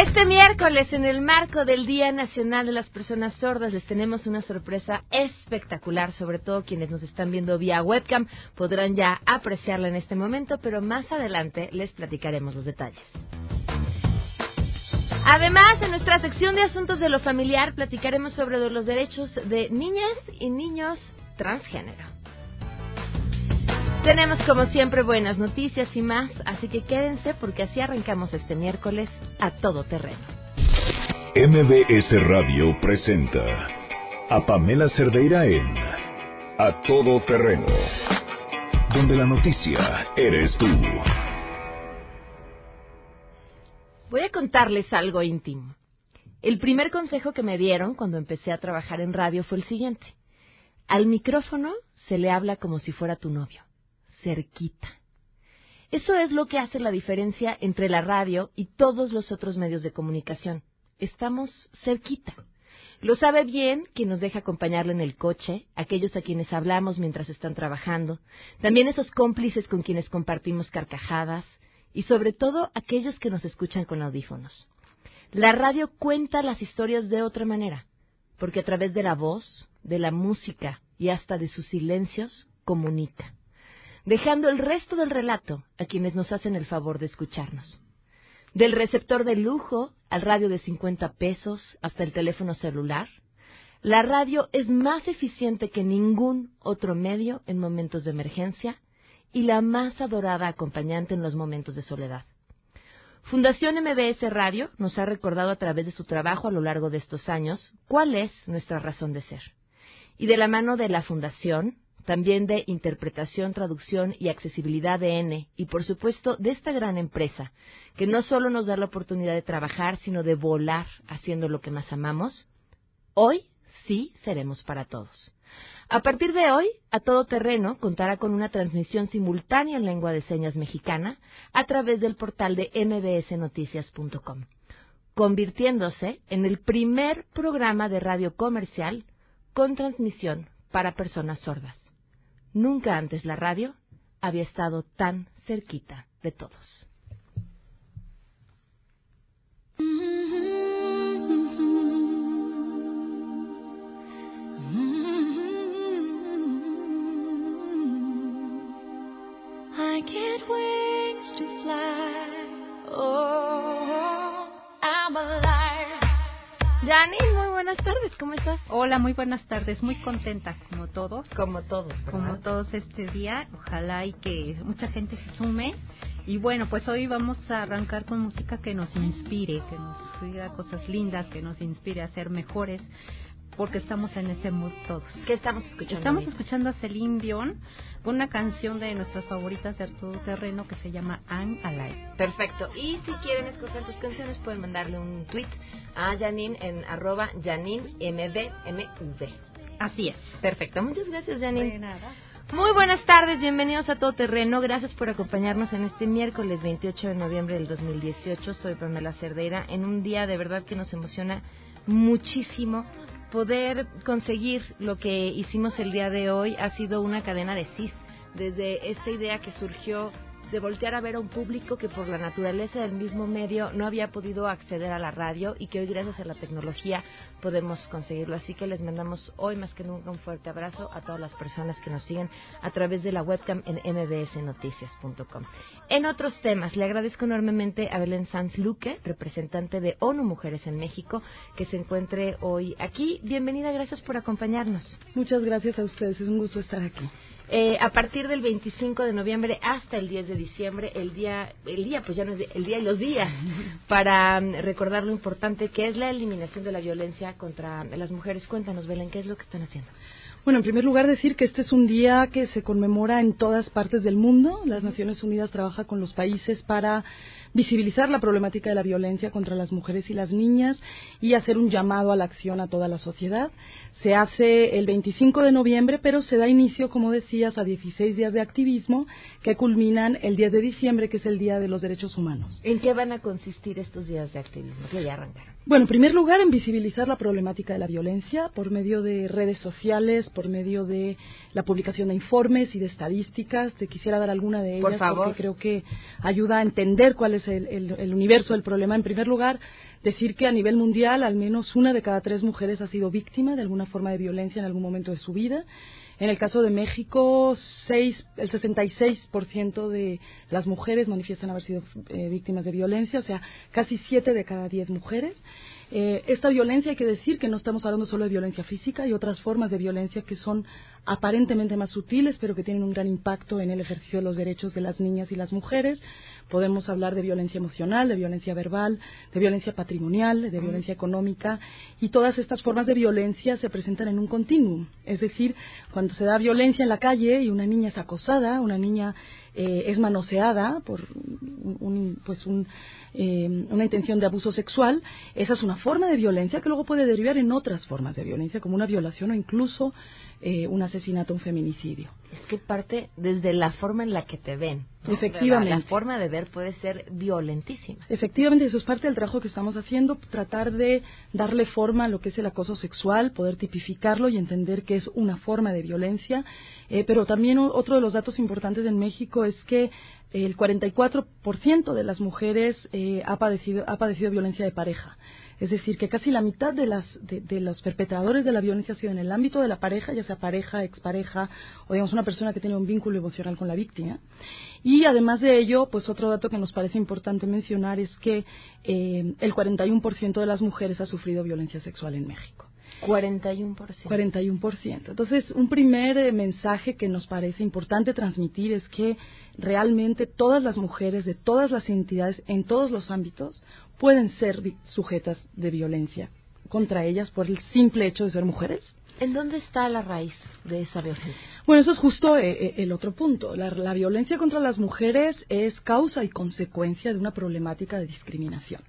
Este miércoles, en el marco del Día Nacional de las Personas Sordas, les tenemos una sorpresa espectacular, sobre todo quienes nos están viendo vía webcam podrán ya apreciarla en este momento, pero más adelante les platicaremos los detalles. Además, en nuestra sección de asuntos de lo familiar platicaremos sobre los derechos de niñas y niños transgénero. Tenemos como siempre buenas noticias y más, así que quédense porque así arrancamos este miércoles a todo terreno. MBS Radio presenta a Pamela Cerdeira en A Todo Terreno, donde la noticia eres tú. Voy a contarles algo íntimo. El primer consejo que me dieron cuando empecé a trabajar en radio fue el siguiente. Al micrófono se le habla como si fuera tu novio cerquita. Eso es lo que hace la diferencia entre la radio y todos los otros medios de comunicación. Estamos cerquita. Lo sabe bien quien nos deja acompañarle en el coche, aquellos a quienes hablamos mientras están trabajando, también esos cómplices con quienes compartimos carcajadas y sobre todo aquellos que nos escuchan con audífonos. La radio cuenta las historias de otra manera, porque a través de la voz, de la música y hasta de sus silencios comunica dejando el resto del relato a quienes nos hacen el favor de escucharnos. Del receptor de lujo al radio de 50 pesos hasta el teléfono celular, la radio es más eficiente que ningún otro medio en momentos de emergencia y la más adorada acompañante en los momentos de soledad. Fundación MBS Radio nos ha recordado a través de su trabajo a lo largo de estos años cuál es nuestra razón de ser. Y de la mano de la Fundación, también de interpretación, traducción y accesibilidad de N, y por supuesto de esta gran empresa, que no solo nos da la oportunidad de trabajar, sino de volar haciendo lo que más amamos, hoy sí seremos para todos. A partir de hoy, a todo terreno contará con una transmisión simultánea en lengua de señas mexicana a través del portal de mbsnoticias.com, convirtiéndose en el primer programa de radio comercial con transmisión para personas sordas. Nunca antes la radio había estado tan cerquita de todos. I to fly. Oh, Janine, muy buenas tardes, ¿cómo estás? Hola, muy buenas tardes, muy contenta como todos. Como todos, Como todos este día, ojalá y que mucha gente se sume. Y bueno, pues hoy vamos a arrancar con música que nos inspire, que nos diga cosas lindas, que nos inspire a ser mejores, porque estamos en ese mood todos. ¿Qué estamos escuchando? Estamos escuchando a Celine Dion con una canción de nuestras favoritas de todo terreno que se llama I'm Alive. Perfecto. Y si quieren escoger sus canciones, pueden mandarle un tweet a Janine en arroba JanineMBMV. Así es. Perfecto. Muchas gracias, Janine. De nada. Muy buenas tardes, bienvenidos a Todo Terreno. Gracias por acompañarnos en este miércoles 28 de noviembre del 2018. Soy Pamela Cerdeira en un día de verdad que nos emociona muchísimo. Poder conseguir lo que hicimos el día de hoy ha sido una cadena de CIS. Desde esta idea que surgió de voltear a ver a un público que por la naturaleza del mismo medio no había podido acceder a la radio y que hoy gracias a la tecnología podemos conseguirlo. Así que les mandamos hoy más que nunca un fuerte abrazo a todas las personas que nos siguen a través de la webcam en mbsnoticias.com. En otros temas, le agradezco enormemente a Belén Sanz Luque, representante de ONU Mujeres en México, que se encuentre hoy aquí. Bienvenida, gracias por acompañarnos. Muchas gracias a ustedes, es un gusto estar aquí. Eh, a partir del 25 de noviembre hasta el 10 de diciembre, el día, el día, pues ya no es el día y los días, para um, recordar lo importante que es la eliminación de la violencia contra las mujeres. Cuéntanos, Belén, ¿qué es lo que están haciendo? Bueno, en primer lugar decir que este es un día que se conmemora en todas partes del mundo. Las Naciones Unidas trabaja con los países para visibilizar la problemática de la violencia contra las mujeres y las niñas y hacer un llamado a la acción a toda la sociedad. Se hace el 25 de noviembre, pero se da inicio, como decías, a 16 días de activismo que culminan el 10 de diciembre, que es el Día de los Derechos Humanos. ¿En qué van a consistir estos días de activismo que ya arrancaron? Bueno, en primer lugar, en visibilizar la problemática de la violencia por medio de redes sociales, por medio de la publicación de informes y de estadísticas. Te quisiera dar alguna de ellas porque creo que ayuda a entender cuál es el universo del problema. En primer lugar, decir que a nivel mundial al menos una de cada tres mujeres ha sido víctima de alguna forma de violencia en algún momento de su vida en el caso de México, seis, el 66% de las mujeres manifiestan haber sido eh, víctimas de violencia, o sea, casi siete de cada diez mujeres. Eh, esta violencia hay que decir que no estamos hablando solo de violencia física, hay otras formas de violencia que son aparentemente más sutiles, pero que tienen un gran impacto en el ejercicio de los derechos de las niñas y las mujeres. Podemos hablar de violencia emocional, de violencia verbal, de violencia patrimonial, de violencia económica, y todas estas formas de violencia se presentan en un continuum. Es decir, cuando se da violencia en la calle y una niña es acosada, una niña eh, es manoseada por pues eh, una intención de abuso sexual, esa es una forma de violencia que luego puede derivar en otras formas de violencia, como una violación o incluso eh, un asesinato, un feminicidio. Es que parte desde la forma en la que te ven. Efectivamente. La, forma de ver puede ser violentísima. Efectivamente, eso es parte del trabajo que estamos haciendo, tratar de darle forma a lo que es el acoso sexual, poder tipificarlo y entender que es una forma de violencia. Eh, pero también otro de los datos importantes en México es que el 44% de las mujeres eh, ha, padecido, ha padecido violencia de pareja. Es decir, que casi la mitad de, las, de, los perpetradores de la violencia ha sido en el ámbito de la pareja, ya sea pareja, expareja o digamos una persona que tiene un vínculo emocional con la víctima. Y además de ello, pues otro dato que nos parece importante mencionar es que eh, el 41% de las mujeres ha sufrido violencia sexual en México. 41%. 41%. Entonces, un primer eh, mensaje que nos parece importante transmitir es que realmente todas las mujeres de todas las entidades, en todos los ámbitos, pueden ser sujetas de violencia contra ellas por el simple hecho de ser mujeres. ¿En dónde está la raíz de esa violencia? Bueno, eso es justo eh, eh, el otro punto. La, la, violencia contra las mujeres es causa y consecuencia de una problemática de discriminación.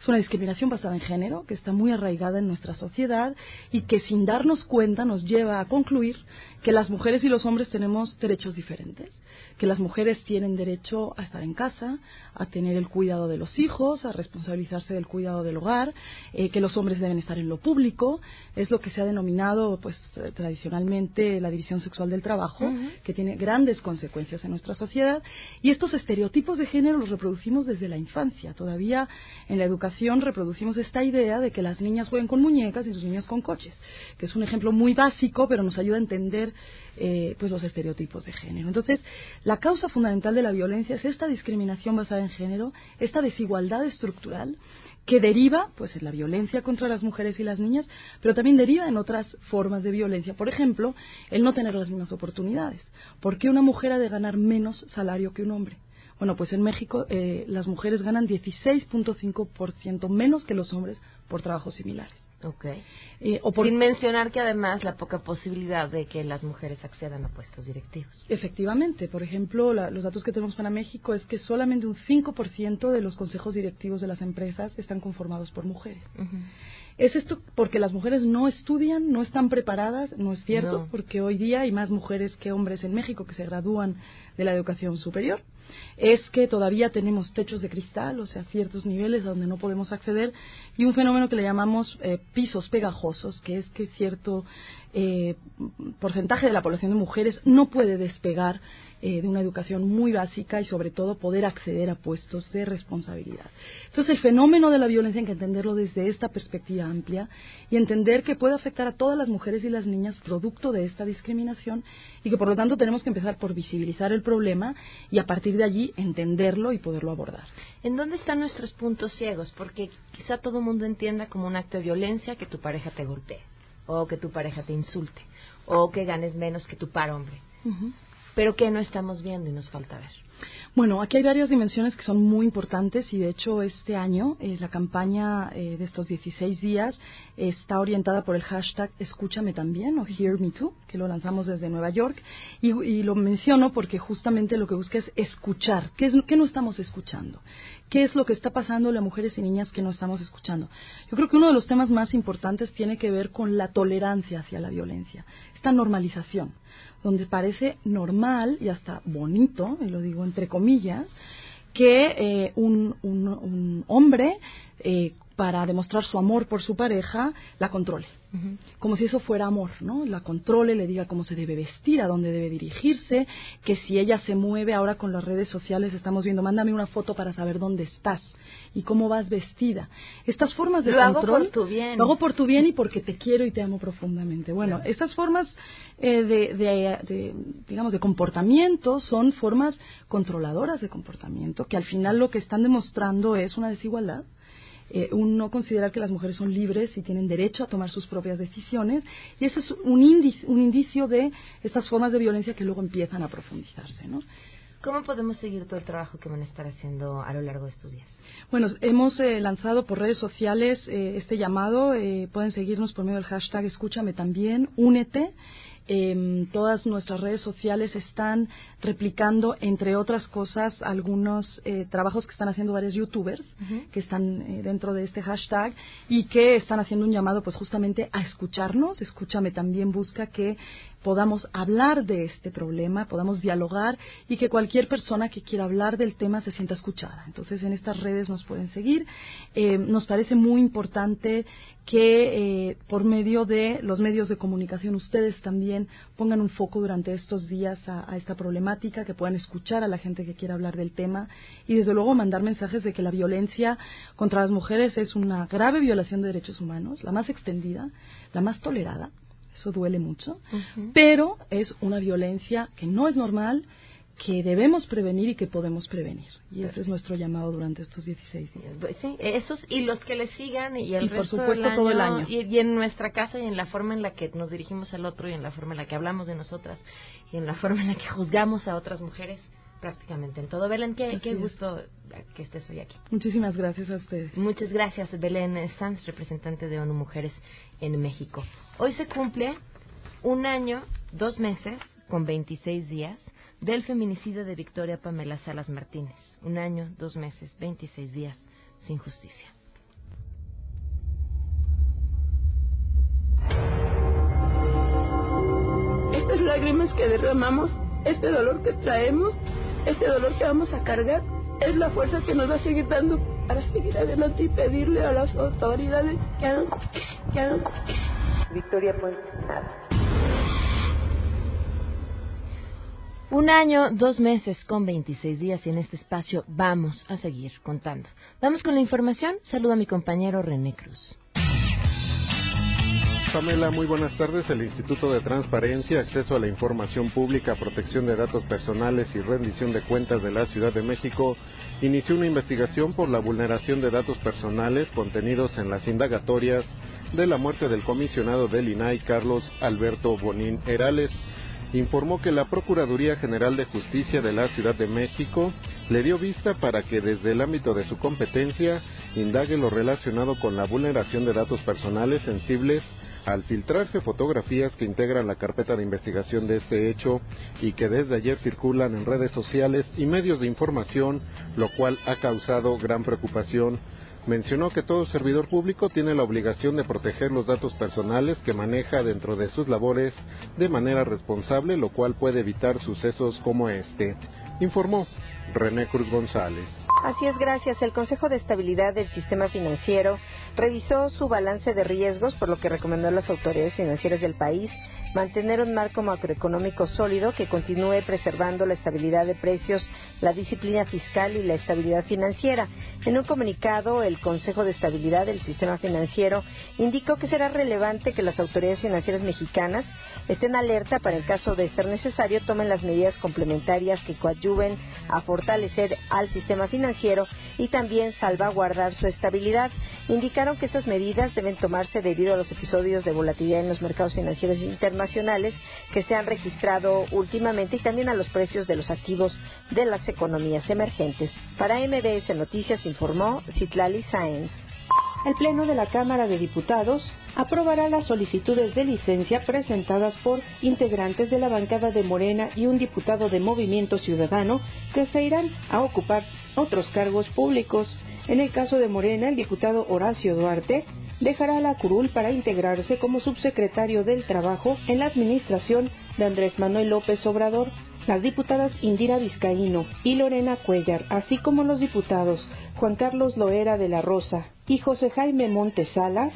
Es una discriminación basada en género que está muy arraigada en nuestra sociedad y que sin darnos cuenta nos lleva a concluir que las mujeres y los hombres tenemos derechos diferentes que las mujeres tienen derecho a estar en casa, a tener el cuidado de los hijos, a responsabilizarse del cuidado del hogar, eh, que los hombres deben estar en lo público, es lo que se ha denominado pues tradicionalmente la división sexual del trabajo, que tiene grandes consecuencias en nuestra sociedad y estos estereotipos de género los reproducimos desde la infancia. Todavía en la educación reproducimos esta idea de que las niñas jueguen con muñecas y los niños con coches, que es un ejemplo muy básico, pero nos ayuda a entender eh, pues los estereotipos de género. Entonces, la causa fundamental de la violencia es esta discriminación basada en género, esta desigualdad estructural que deriva pues en la violencia contra las mujeres y las niñas, pero también deriva en otras formas de violencia. Por ejemplo, el no tener las mismas oportunidades. ¿Por qué una mujer ha de ganar menos salario que un hombre? Bueno, pues en México eh, las mujeres ganan 16.5% menos que los hombres por trabajos similares. Okay. Eh, Sin mencionar que además la poca posibilidad de que las mujeres accedan a puestos directivos. Efectivamente, por ejemplo, los datos que tenemos para México es que solamente un 5% de los consejos directivos de las empresas están conformados por mujeres. ¿Es esto porque las mujeres no estudian, no están preparadas? No es cierto, porque hoy día hay más mujeres que hombres en México que se gradúan de la educación superior es que todavía tenemos techos de cristal, o sea, ciertos niveles donde no podemos acceder, y un fenómeno que le llamamos eh, pisos pegajosos, que es que cierto eh, porcentaje de la población de mujeres no puede despegar eh, de una educación muy básica y sobre todo poder acceder a puestos de responsabilidad. Entonces el fenómeno de la violencia hay que entenderlo desde esta perspectiva amplia y entender que puede afectar a todas las mujeres y las niñas producto de esta discriminación y que por lo tanto tenemos que empezar por visibilizar el problema y a partir de allí entenderlo y poderlo abordar. ¿En dónde están nuestros puntos ciegos? Porque quizá todo el mundo entienda como un acto de violencia que tu pareja te golpee o que tu pareja te insulte o que ganes menos que tu par hombre pero que no estamos viendo y nos falta ver. Bueno, aquí hay varias dimensiones que son muy importantes y de hecho este año eh, la campaña eh, de estos 16 días está orientada por el hashtag Escúchame también o Hear Me Too, que lo lanzamos desde Nueva York y, lo menciono porque justamente lo que busca es escuchar. ¿Qué, es, ¿Qué no estamos escuchando? ¿Qué es lo que está pasando a mujeres y niñas que no estamos escuchando? Yo creo que uno de los temas más importantes tiene que ver con la tolerancia hacia la violencia, esta normalización donde parece normal y hasta bonito, y lo digo entre comillas, que eh, un, un, hombre eh, para demostrar su amor por su pareja, la controle. Como si eso fuera amor, ¿no? La controle, le diga cómo se debe vestir, a dónde debe dirigirse, que si ella se mueve ahora con las redes sociales, estamos viendo, mándame una foto para saber dónde estás y cómo vas vestida. Estas formas de lo control. Hago por tu bien. Lo hago por tu bien y porque te quiero y te amo profundamente. Bueno, estas formas eh, de, de, digamos, de comportamiento son formas controladoras de comportamiento que al final lo que están demostrando es una desigualdad eh, un no considerar que las mujeres son libres y tienen derecho a tomar sus propias decisiones. Y ese es un, índice, un indicio de estas formas de violencia que luego empiezan a profundizarse. ¿no? ¿Cómo podemos seguir todo el trabajo que van a estar haciendo a lo largo de estos días? Bueno, hemos eh, lanzado por redes sociales eh, este llamado. Eh, pueden seguirnos por medio del hashtag Escúchame también, únete. Eh, todas nuestras redes sociales están replicando, entre otras cosas, algunos eh, trabajos que están haciendo varios youtubers que están eh, dentro de este hashtag y que están haciendo un llamado, pues justamente a escucharnos. Escúchame también busca que podamos hablar de este problema, podamos dialogar y que cualquier persona que quiera hablar del tema se sienta escuchada. Entonces, en estas redes nos pueden seguir. Eh, nos parece muy importante que eh, por medio de los medios de comunicación ustedes también pongan un foco durante estos días a, a, esta problemática, que puedan escuchar a la gente que quiera hablar del tema y desde luego mandar mensajes de que la violencia contra las mujeres es una grave violación de derechos humanos, la más extendida, la más tolerada. Eso duele mucho, pero es una violencia que no es normal, que debemos prevenir y que podemos prevenir. Y ese es nuestro llamado durante estos 16 días. Pues sí, esos y los que le sigan y el y por supuesto todo el año. Y, y, en nuestra casa y en la forma en la que nos dirigimos al otro y en la forma en la que hablamos de nosotras y en la forma en la que juzgamos a otras mujeres prácticamente en todo. Belén, qué, qué gusto que estés hoy aquí. Muchísimas gracias a ustedes. Muchas gracias, Belén Sanz, representante de ONU Mujeres en México. Hoy se cumple un año, dos meses, con 26 días, del feminicidio de Victoria Pamela Salas Martínez. Un año, dos meses, 26 días sin justicia. Estas lágrimas que derramamos, este dolor que traemos, este dolor que vamos a cargar, es la fuerza que nos va a seguir dando para seguir adelante y pedirle a las autoridades que hagan justicia, que hagan justicia. Victoria Ponce, nada. Un año, dos meses con 26 días y en este espacio vamos a seguir contando. Vamos con la información. Saludo a mi compañero René Cruz. Pamela, muy buenas tardes. El Instituto de Transparencia, Acceso a la Información Pública, Protección de Datos Personales y Rendición de Cuentas de la Ciudad de México inició una investigación por la vulneración de datos personales contenidos en las indagatorias de la muerte del comisionado del INAI, Carlos Alberto Bonín Herales informó que la Procuraduría General de Justicia de la Ciudad de México le dio vista para que desde el ámbito de su competencia indague lo relacionado con la vulneración de datos personales sensibles al filtrarse fotografías que integran la carpeta de investigación de este hecho y que desde ayer circulan en redes sociales y medios de información, lo cual ha causado gran preocupación mencionó que todo servidor público tiene la obligación de proteger los datos personales que maneja dentro de sus labores de manera responsable, lo cual puede evitar sucesos como este, informó René Cruz González. Así es, gracias. El Consejo de Estabilidad del Sistema Financiero revisó su balance de riesgos, por lo que recomendó a las autoridades financieras del país mantener un marco macroeconómico sólido que continúe preservando la estabilidad de precios, la disciplina fiscal y la estabilidad financiera. En un comunicado, el Consejo de Estabilidad del Sistema Financiero indicó que será relevante que las autoridades financieras mexicanas estén alerta para, en caso de ser necesario, tomen las medidas complementarias que coadyuven a fortalecer al sistema financiero y también salvaguardar su estabilidad. Indicaron que estas medidas deben tomarse debido a los episodios de volatilidad en los mercados financieros internacionales que se han registrado últimamente y también a los precios de los activos de las economías emergentes. Para MBS Noticias informó Citlali Sáenz. El Pleno de la Cámara de Diputados aprobará las solicitudes de licencia presentadas por integrantes de la bancada de Morena y un diputado de Movimiento Ciudadano que se irán a ocupar otros cargos públicos. En el caso de Morena, el diputado Horacio Duarte dejará la curul para integrarse como subsecretario del Trabajo en la administración de Andrés Manuel López Obrador. Las diputadas Indira Vizcaíno y Lorena Cuellar, así como los diputados Juan Carlos Loera de la Rosa y José Jaime Montes Salas,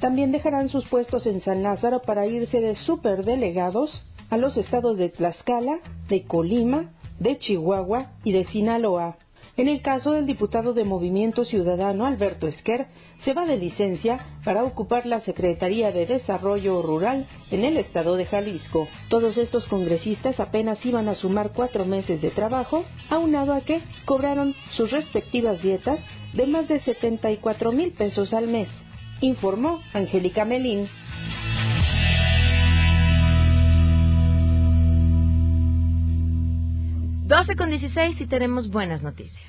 también dejarán sus puestos en San Lázaro para irse de superdelegados a los estados de Tlaxcala, de Colima, de Chihuahua y de Sinaloa. En el caso del diputado de Movimiento Ciudadano Alberto Esquer, se va de licencia para ocupar la Secretaría de Desarrollo Rural en el estado de Jalisco. Todos estos congresistas apenas iban a sumar cuatro meses de trabajo, aunado a que cobraron sus respectivas dietas de más de 74 mil pesos al mes, informó Angélica Melín. 12 con 16 y tenemos buenas noticias.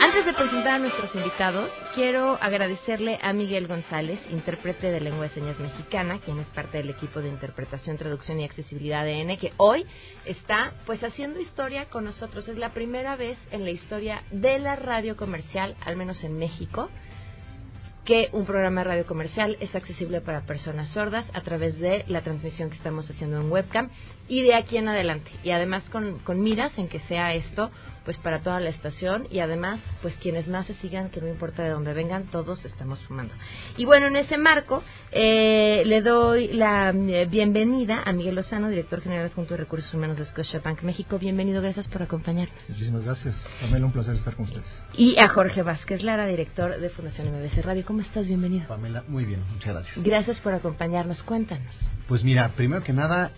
Antes de presentar a nuestros invitados, quiero agradecerle a Miguel González, intérprete de lengua de señas mexicana, quien es parte del equipo de interpretación, traducción y accesibilidad de N, que hoy está pues haciendo historia con nosotros. Es la primera vez en la historia de la radio comercial, al menos en México, que un programa de radio comercial es accesible para personas sordas a través de la transmisión que estamos haciendo en webcam y de aquí en adelante. Y además con, con miras en que sea esto pues para toda la estación y además pues quienes más se sigan, que no importa de dónde vengan, todos estamos sumando. Y bueno, en ese marco eh, le doy la eh, bienvenida a Miguel Lozano, director general junto de Recursos Humanos de Scotiabank México. Bienvenido, gracias por acompañarnos. Muchísimas gracias. Pamela, un placer estar con ustedes. Y a Jorge Vázquez Lara, director de Fundación MBC Radio. ¿Cómo estás? Bienvenido. Pamela, muy bien, muchas gracias. Gracias por acompañarnos. Cuéntanos. Pues mira, primero que nada,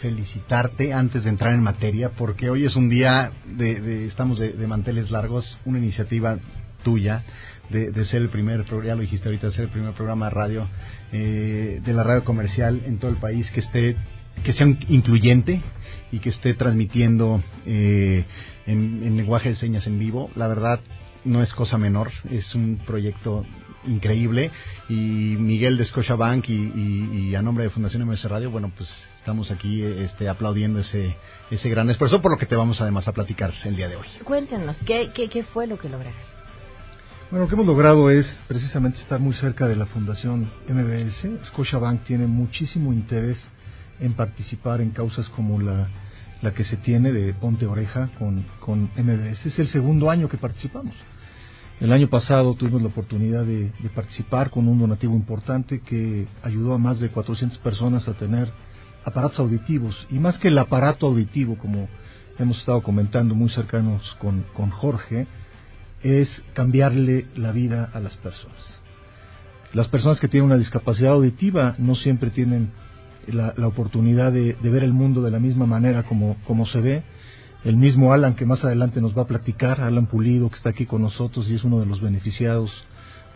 felicitarte antes de entrar en materia, porque hoy es un día de, estamos de, manteles largos, una iniciativa tuya de, ser el primer, ya lo dijiste ahorita, ser el primer programa de radio eh, de la radio comercial en todo el país que esté, que sea incluyente y que esté transmitiendo eh, en lenguaje de señas en vivo. La verdad no es cosa menor, es un proyecto increíble y Miguel de Scotiabank y, y, a nombre de Fundación MS Radio, bueno, pues estamos aquí este, aplaudiendo ese, ese gran esfuerzo por lo que te vamos además a platicar el día de hoy. Cuéntanos, ¿qué, qué, qué fue lo que lograron? Bueno, lo que hemos logrado es precisamente estar muy cerca de la Fundación MBS. Scotiabank tiene muchísimo interés en participar en causas como la, la que se tiene de Ponte Oreja con, con MBS. Es el segundo año que participamos. El año pasado tuvimos la oportunidad de, participar con un donativo importante que ayudó a más de 400 personas a tener aparatos auditivos. Y más que el aparato auditivo, como hemos estado comentando muy cercanos con, Jorge, es cambiarle la vida a las personas. Las personas que tienen una discapacidad auditiva no siempre tienen la, oportunidad de, de, ver el mundo de la misma manera como, como se ve el mismo Alan que más adelante nos va a platicar, Alan Pulido, que está aquí con nosotros y es uno de los beneficiados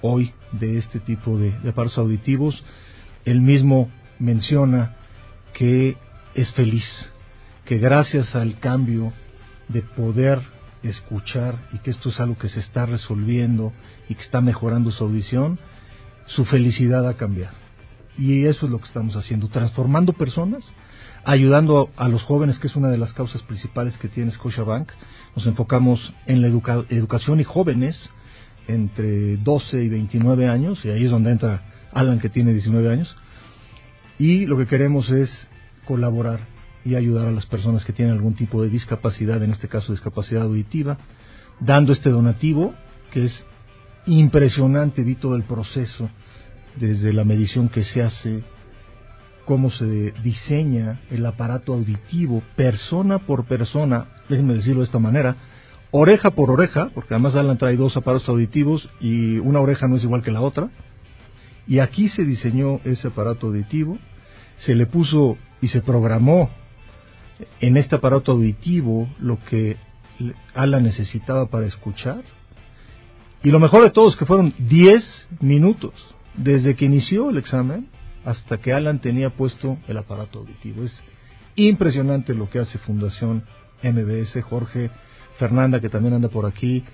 hoy de este tipo de, de aparatos auditivos, él mismo menciona que es feliz, que gracias al cambio de poder escuchar y que esto es algo que se está resolviendo y que está mejorando su audición, su felicidad ha cambiado. Y eso es lo que estamos haciendo, transformando personas ayudando a los jóvenes, que es una de las causas principales que tiene Scotiabank. Nos enfocamos en la educación y jóvenes entre 12 y 29 años, y ahí es donde entra Alan, que tiene 19 años. Y lo que queremos es colaborar y ayudar a las personas que tienen algún tipo de discapacidad, en este caso discapacidad auditiva, dando este donativo, que es impresionante, vi todo el proceso, desde la medición que se hace, cómo se diseña el aparato auditivo persona por persona, déjenme decirlo de esta manera, oreja por oreja, porque además Alan trae dos aparatos auditivos y una oreja no es igual que la otra, y aquí se diseñó ese aparato auditivo, se le puso y se programó en este aparato auditivo lo que Alan necesitaba para escuchar, y lo mejor de todo es que fueron 10 minutos desde que inició el examen hasta que Alan tenía puesto el aparato auditivo. Es impresionante lo que hace Fundación MBS, Jorge, Fernanda, que también anda por aquí.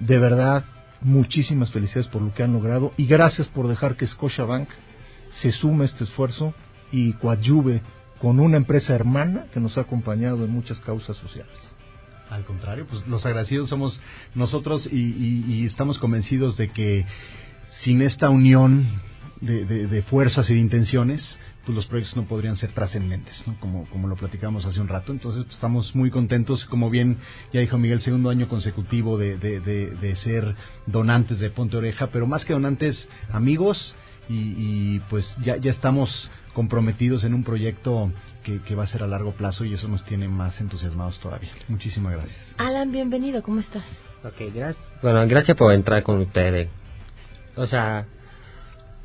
De verdad, muchísimas felicidades por lo que han logrado y gracias por dejar que Scotiabank se sume a este esfuerzo y coadyuve con una empresa hermana que nos ha acompañado en muchas causas sociales. Al contrario, pues los agradecidos somos nosotros y estamos convencidos de que sin esta unión de, de, fuerzas y de intenciones, pues los proyectos no podrían ser trascendentes, ¿no? como, como lo platicamos hace un rato. Entonces, pues, estamos muy contentos, como bien ya dijo Miguel, segundo año consecutivo de, de, de, ser donantes de Ponte Oreja, pero más que donantes, amigos, y, y pues ya, ya estamos comprometidos en un proyecto que, que, va a ser a largo plazo y eso nos tiene más entusiasmados todavía. Muchísimas gracias. Alan, bienvenido, ¿cómo estás? Ok, gracias. Bueno, gracias por entrar con ustedes. O sea,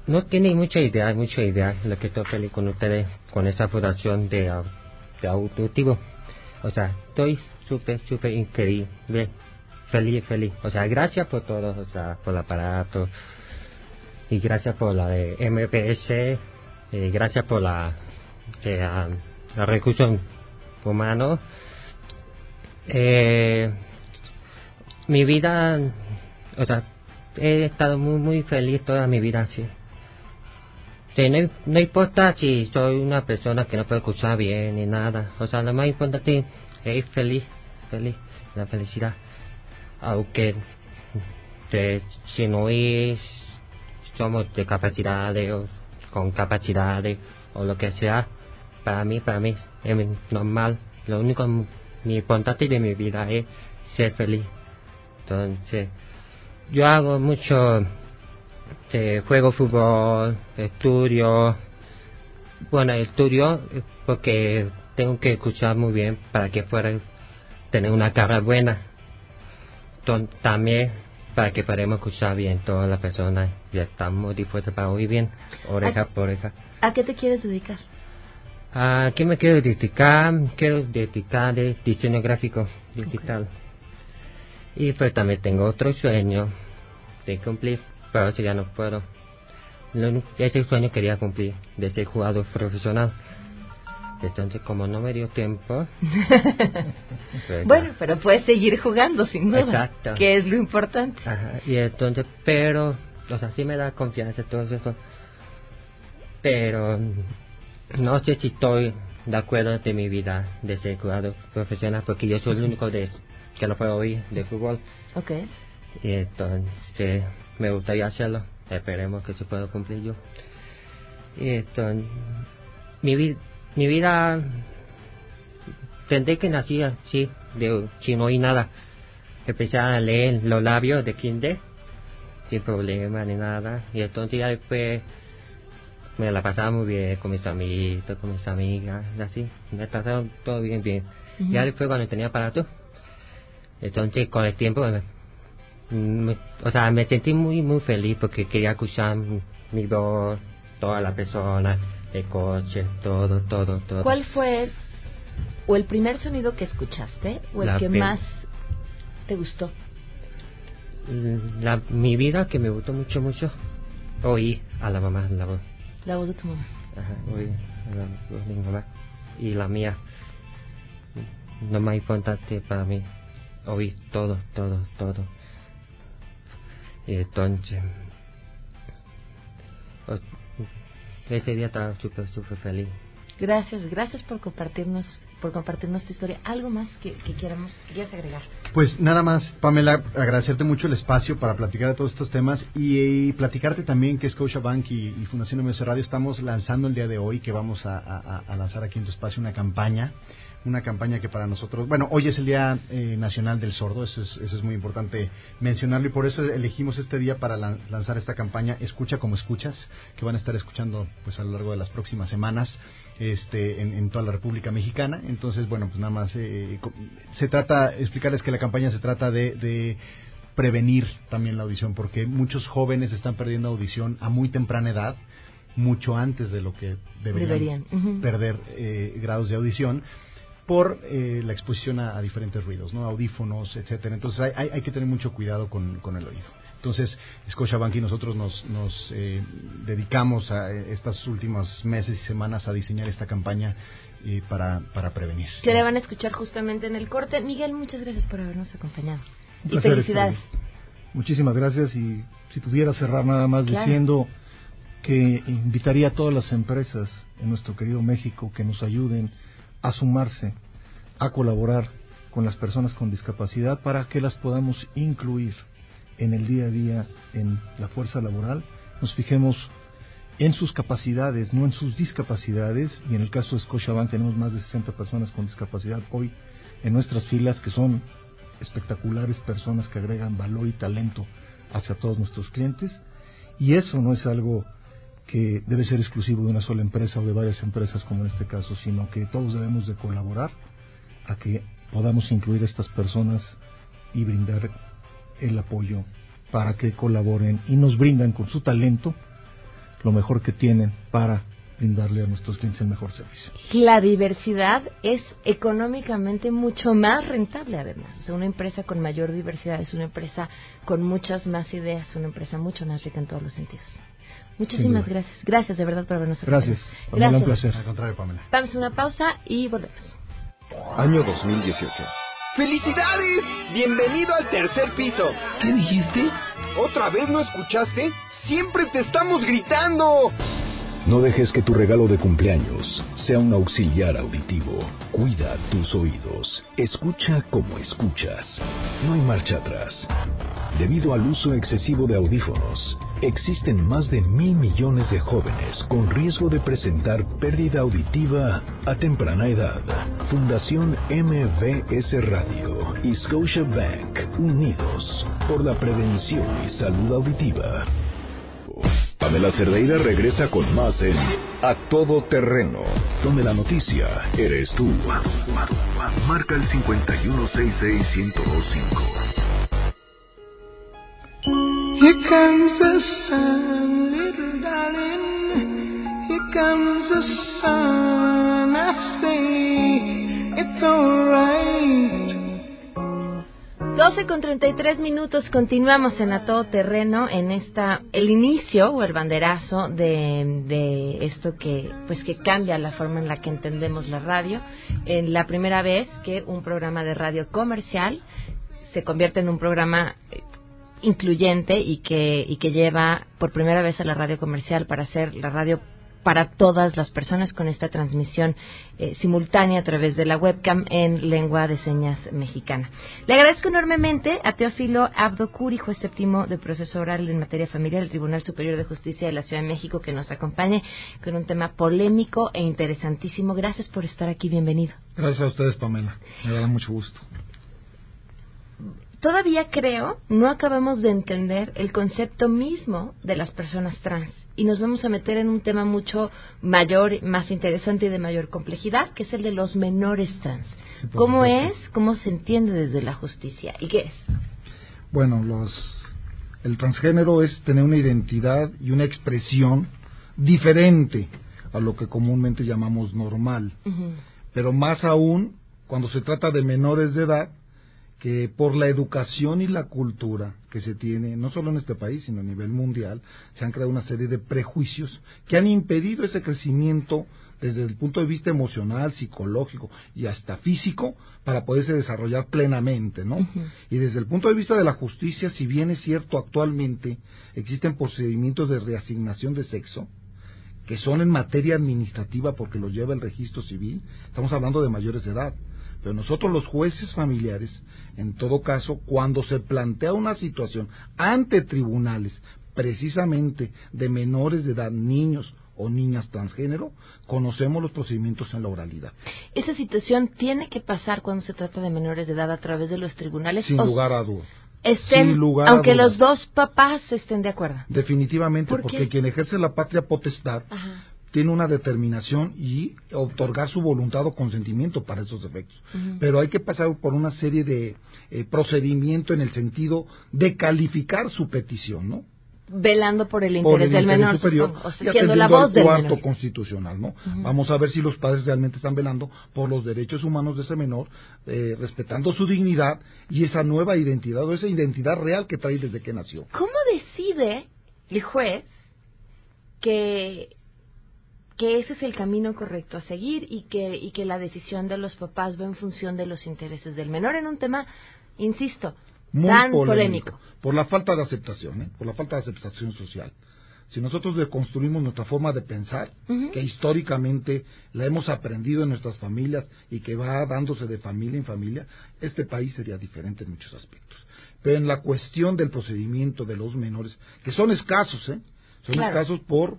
no tiene mucha idea, mucha idea lo que estoy feliz con ustedes, con esta fundación de, de auditivo. O sea, estoy súper, súper increíble, feliz, feliz. O sea, gracias por todo, o sea, por el aparato, y gracias por la de MPS, y gracias por la, de, ah, la recursos humanos. Eh, mi vida, o sea, he estado muy, muy feliz toda mi vida, sí. Sí, no, no, importa si soy una persona que no puede escuchar bien ni nada. O sea, lo más importante es feliz, feliz, la felicidad. Aunque si no es, somos de capacidades o con capacidades o lo que sea, para mí, para mí es normal. Lo único importante de mi vida es ser feliz. Entonces, yo hago mucho este, juego fútbol, estudio. Bueno, estudio porque tengo que escuchar muy bien para que pueda tener una cara buena. También para que podamos escuchar bien todas las personas y estamos dispuestos para oír bien, oreja por oreja. ¿A qué te quieres dedicar? ¿A qué me quiero dedicar? Quiero dedicar de diseño gráfico digital. Y pues también tengo otro sueño de cumplir pero ya no puedo. Ese sueño quería cumplir de ser jugador profesional. Entonces, como no me dio tiempo. Pues bueno, pero puedes seguir jugando, sin duda. Exacto. Que es lo importante. y entonces, pero, o sea, sí me da confianza todo eso. Pero no sé si estoy de acuerdo de mi vida de ser jugador profesional, porque yo soy el único de que no puedo oír de fútbol. Ok. Y entonces, me gustaría hacerlo. Esperemos que se pueda cumplir yo. Y esto, mi, vida mi vida, desde que nací así, de, sin oír nada, empecé a leer los labios de kinder, sin problema ni nada. Y entonces ya después me la pasaba muy bien con mis amiguitos, con mis amigas, así. Me trataron todo bien, bien. Ya después cuando tenía aparato, entonces con el tiempo o sea, me sentí muy, muy feliz porque quería escuchar mi voz, toda la persona, el coche, todo, todo, todo. ¿Cuál fue o el primer sonido que escuchaste o el que más te gustó? La, mi vida que me gustó mucho, mucho, oí a la mamá, la voz. La voz de tu mamá. Ajá, oí a la voz de mi mamá. Y la mía, lo más importante para mí, oí todo, todo, todo entonces, pues, ese día estaba súper, súper feliz. Gracias, gracias por compartirnos, por compartirnos tu historia. ¿Algo más que, que agregar? Pues nada más, Pamela, agradecerte mucho el espacio para platicar de todos estos temas y, platicarte también que Scotiabank y, y Fundación MS Radio estamos lanzando el día de hoy, que vamos a, a lanzar aquí en tu espacio una campaña una campaña que para nosotros, bueno, hoy es el Día eh, Nacional del Sordo, eso es, eso es muy importante mencionarlo y por eso elegimos este día para lanzar esta campaña Escucha como escuchas, que van a estar escuchando pues a lo largo de las próximas semanas este, en, toda la República Mexicana. Entonces, bueno, pues nada más eh, se trata, explicarles que la campaña se trata de, prevenir también la audición, porque muchos jóvenes están perdiendo audición a muy temprana edad mucho antes de lo que deberían, perder eh, grados de audición por eh, la exposición a, diferentes ruidos, ¿no? audífonos, etcétera. Entonces hay, hay, que tener mucho cuidado con, con, el oído. Entonces, Scotiabank y nosotros nos, nos eh, dedicamos a eh, estas últimas meses y semanas a diseñar esta campaña para, para prevenir. Que le van a escuchar justamente en el corte. Miguel, muchas gracias por habernos acompañado. Y felicidades. Muchísimas gracias y si pudiera cerrar nada más diciendo que invitaría a todas las empresas en nuestro querido México que nos ayuden a sumarse, a colaborar con las personas con discapacidad para que las podamos incluir en el día a día en la fuerza laboral. Nos fijemos en sus capacidades, no en sus discapacidades, y en el caso de Scotiabank tenemos más de 60 personas con discapacidad hoy en nuestras filas que son espectaculares personas que agregan valor y talento hacia todos nuestros clientes, y eso no es algo que debe ser exclusivo de una sola empresa o de varias empresas como en este caso, sino que todos debemos de colaborar a que podamos incluir a estas personas y brindar el apoyo para que colaboren y nos brindan con su talento lo mejor que tienen para brindarle a nuestros clientes el mejor servicio. La diversidad es económicamente mucho más rentable además. O sea, una empresa con mayor diversidad es una empresa con muchas más ideas, una empresa mucho más rica en todos los sentidos. Muchísimas gracias. Gracias de verdad por habernos Gracias. Gracias. un placer. Al contrario, Pamela. Vamos a una pausa y volvemos. Año 2018. ¡Felicidades! Bienvenido al tercer piso. ¿Qué dijiste? ¿Otra vez no escuchaste? ¡Siempre te estamos gritando! No dejes que tu regalo de cumpleaños sea un auxiliar auditivo. Cuida tus oídos. Escucha como escuchas. No hay marcha atrás. Debido al uso excesivo de audífonos, existen más de mil millones de jóvenes con riesgo de presentar pérdida auditiva a temprana edad. Fundación MVS Radio y Scotia Bank, unidos por la prevención y salud auditiva. Pamela Cerdeira regresa con más en A Todo Terreno, donde la noticia eres tú. Marca el 5166125. Here comes the sun, little darling. Here comes the sun. I say it's alright. 12 con 33 minutos, continuamos en a todo terreno en esta, el inicio o el banderazo de, de esto que, pues que cambia la forma en la que entendemos la radio. En la primera vez que un programa de radio comercial se convierte en un programa eh, incluyente y que, y que lleva por primera vez a la radio comercial para hacer la radio para todas las personas con esta transmisión eh, simultánea a través de la webcam en lengua de señas mexicana. Le agradezco enormemente a Teófilo Abdo Curi, juez séptimo de proceso oral en materia familiar del Tribunal Superior de Justicia de la Ciudad de México, que nos acompañe con un tema polémico e interesantísimo. Gracias por estar aquí, bienvenido. Gracias a ustedes, Pamela. Me da mucho gusto. Todavía creo no acabamos de entender el concepto mismo de las personas trans y nos vamos a meter en un tema mucho mayor, más interesante y de mayor complejidad, que es el de los menores trans. ¿Cómo es? ¿Cómo se entiende desde la justicia? ¿Y qué es? Bueno, los, el transgénero es tener una identidad y una expresión diferente a lo que comúnmente llamamos normal. Pero más aún cuando se trata de menores de edad, que por la educación y la cultura que se tiene, no solo en este país, sino a nivel mundial, se han creado una serie de prejuicios que han impedido ese crecimiento desde el punto de vista emocional, psicológico y hasta físico para poderse desarrollar plenamente, ¿no? Y desde el punto de vista de la justicia, si bien es cierto actualmente existen procedimientos de reasignación de sexo, que son en materia administrativa porque los lleva el registro civil, estamos hablando de mayores de edad. Pero nosotros los jueces familiares, en todo caso, cuando se plantea una situación ante tribunales, precisamente de menores de edad, niños o niñas transgénero, conocemos los procedimientos en la oralidad. ¿Esa situación tiene que pasar cuando se trata de menores de edad a través de los tribunales? Sin lugar a dudas. Estén, Sin lugar aunque a dudas. los dos papás estén de acuerdo. Definitivamente, ¿Por porque qué? quien ejerce la patria potestad Ajá. Tiene una determinación y otorgar su voluntad o consentimiento para esos efectos. Pero hay que pasar por una serie de eh, procedimiento en el sentido de calificar su petición, ¿no? Velando por el por interés el del menor, superior o sea, siendo la voz del cuarto menor. constitucional, ¿no? Vamos a ver si los padres realmente están velando por los derechos humanos de ese menor, eh, respetando su dignidad y esa nueva identidad o esa identidad real que trae desde que nació. ¿Cómo decide el juez que que ese es el camino correcto a seguir y que y que la decisión de los papás va en función de los intereses del menor en un tema, insisto, muy tan polémico, polémico. por la falta de aceptación, ¿eh? por la falta de aceptación social. Si nosotros deconstruimos nuestra forma de pensar, que históricamente la hemos aprendido en nuestras familias y que va dándose de familia en familia, este país sería diferente en muchos aspectos. Pero en la cuestión del procedimiento de los menores, que son escasos, ¿eh? son Claro. escasos por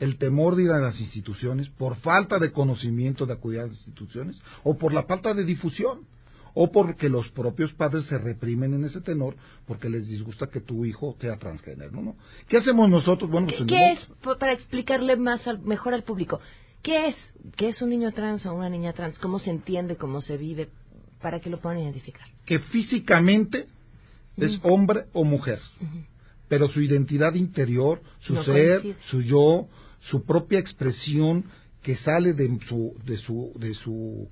el temor de ir a las instituciones por falta de conocimiento de acudir a las instituciones o por la falta de difusión o porque los propios padres se reprimen en ese tenor porque les disgusta que tu hijo sea transgénero, ¿no? ¿Qué hacemos nosotros? Bueno, pues ¿Qué, es, para explicarle más mejor al público, qué es, qué es un niño trans o una niña trans? ¿Cómo se entiende, cómo se vive? Para que lo puedan identificar. Que físicamente es hombre o mujer, pero su identidad interior, su ser, su yo, su propia expresión que sale de su, de su, de su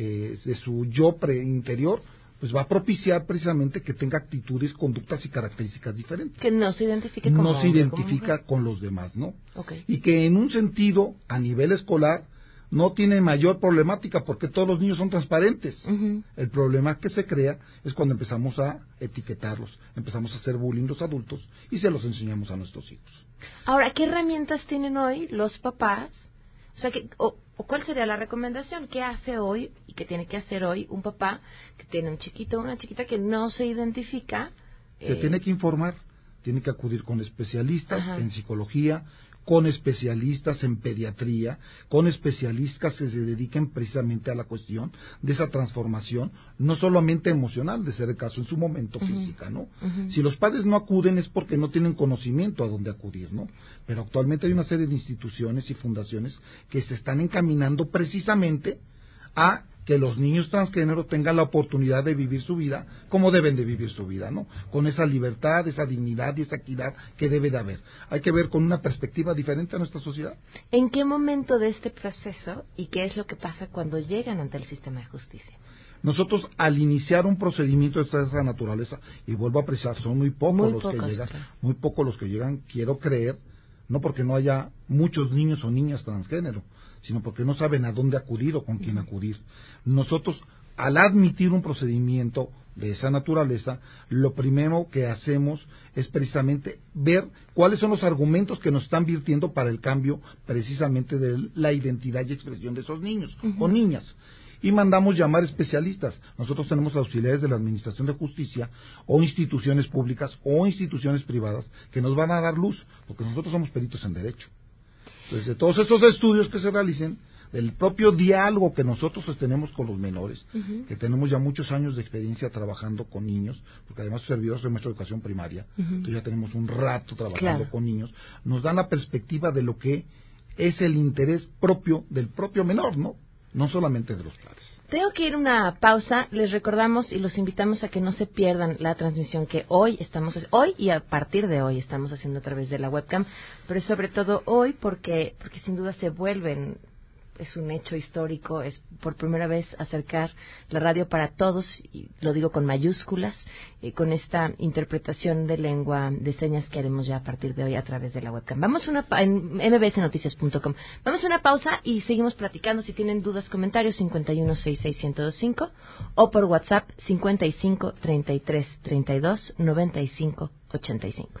eh, de su yo pre interior, pues va a propiciar precisamente que tenga actitudes, conductas y características diferentes. Que no se identifique como No se identifica con los demás, ¿no? Y que en un sentido, a nivel escolar, no tiene mayor problemática porque todos los niños son transparentes. El problema que se crea es cuando empezamos a etiquetarlos, empezamos a hacer bullying los adultos y se los enseñamos a nuestros hijos. Ahora, ¿qué herramientas tienen hoy los papás o sea, que, o, cuál sería la recomendación? ¿Qué hace hoy y qué tiene que hacer hoy un papá que tiene un chiquito o una chiquita que no se identifica? Se tiene que informar, tiene que acudir con especialistas en psicología, con especialistas en pediatría, con especialistas que se dediquen precisamente a la cuestión de esa transformación, no solamente emocional, de ser el caso en su momento física, ¿no? Si los padres no acuden es porque no tienen conocimiento a dónde acudir, ¿no? Pero actualmente hay una serie de instituciones y fundaciones que se están encaminando precisamente a que los niños transgénero tengan la oportunidad de vivir su vida como deben de vivir su vida, ¿no? Con esa libertad, esa dignidad y esa equidad que debe de haber. Hay que ver con una perspectiva diferente a nuestra sociedad. ¿En qué momento de este proceso y qué es lo que pasa cuando llegan ante el sistema de justicia? Nosotros al iniciar un procedimiento de esa naturaleza, y vuelvo a precisar, son muy pocos los que llegan, muy pocos los que llegan, quiero creer, no porque no haya muchos niños o niñas transgénero, sino porque no saben a dónde acudir o con quién acudir. Nosotros, al admitir un procedimiento de esa naturaleza, lo primero que hacemos es precisamente ver cuáles son los argumentos que nos están virtiendo para el cambio precisamente de la identidad y expresión de esos niños o niñas. Y mandamos llamar especialistas. Nosotros tenemos auxiliares de la Administración de Justicia o instituciones públicas o instituciones privadas que nos van a dar luz, porque nosotros somos peritos en derecho. Desde todos esos estudios que se realicen, del propio diálogo que nosotros sostenemos con los menores, que tenemos ya muchos años de experiencia trabajando con niños, porque además servidores de nuestra educación primaria, entonces ya tenemos un rato trabajando con niños, nos dan la perspectiva de lo que es el interés propio del propio menor, ¿no? No solamente de los padres. Tengo que ir una pausa. Les recordamos y los invitamos a que no se pierdan la transmisión que hoy estamos hoy y a partir de hoy estamos haciendo a través de la webcam, pero sobre todo hoy porque porque sin duda se vuelven es un hecho histórico, es por primera vez acercar la radio para todos, y lo digo con mayúsculas, eh, con esta interpretación de lengua de señas que haremos ya a partir de hoy a través de la webcam. Vamos una en mbsnoticias.com. Vamos a una pausa y seguimos platicando. Si tienen dudas, comentarios 5166125 o por WhatsApp 55 33 32 95 85.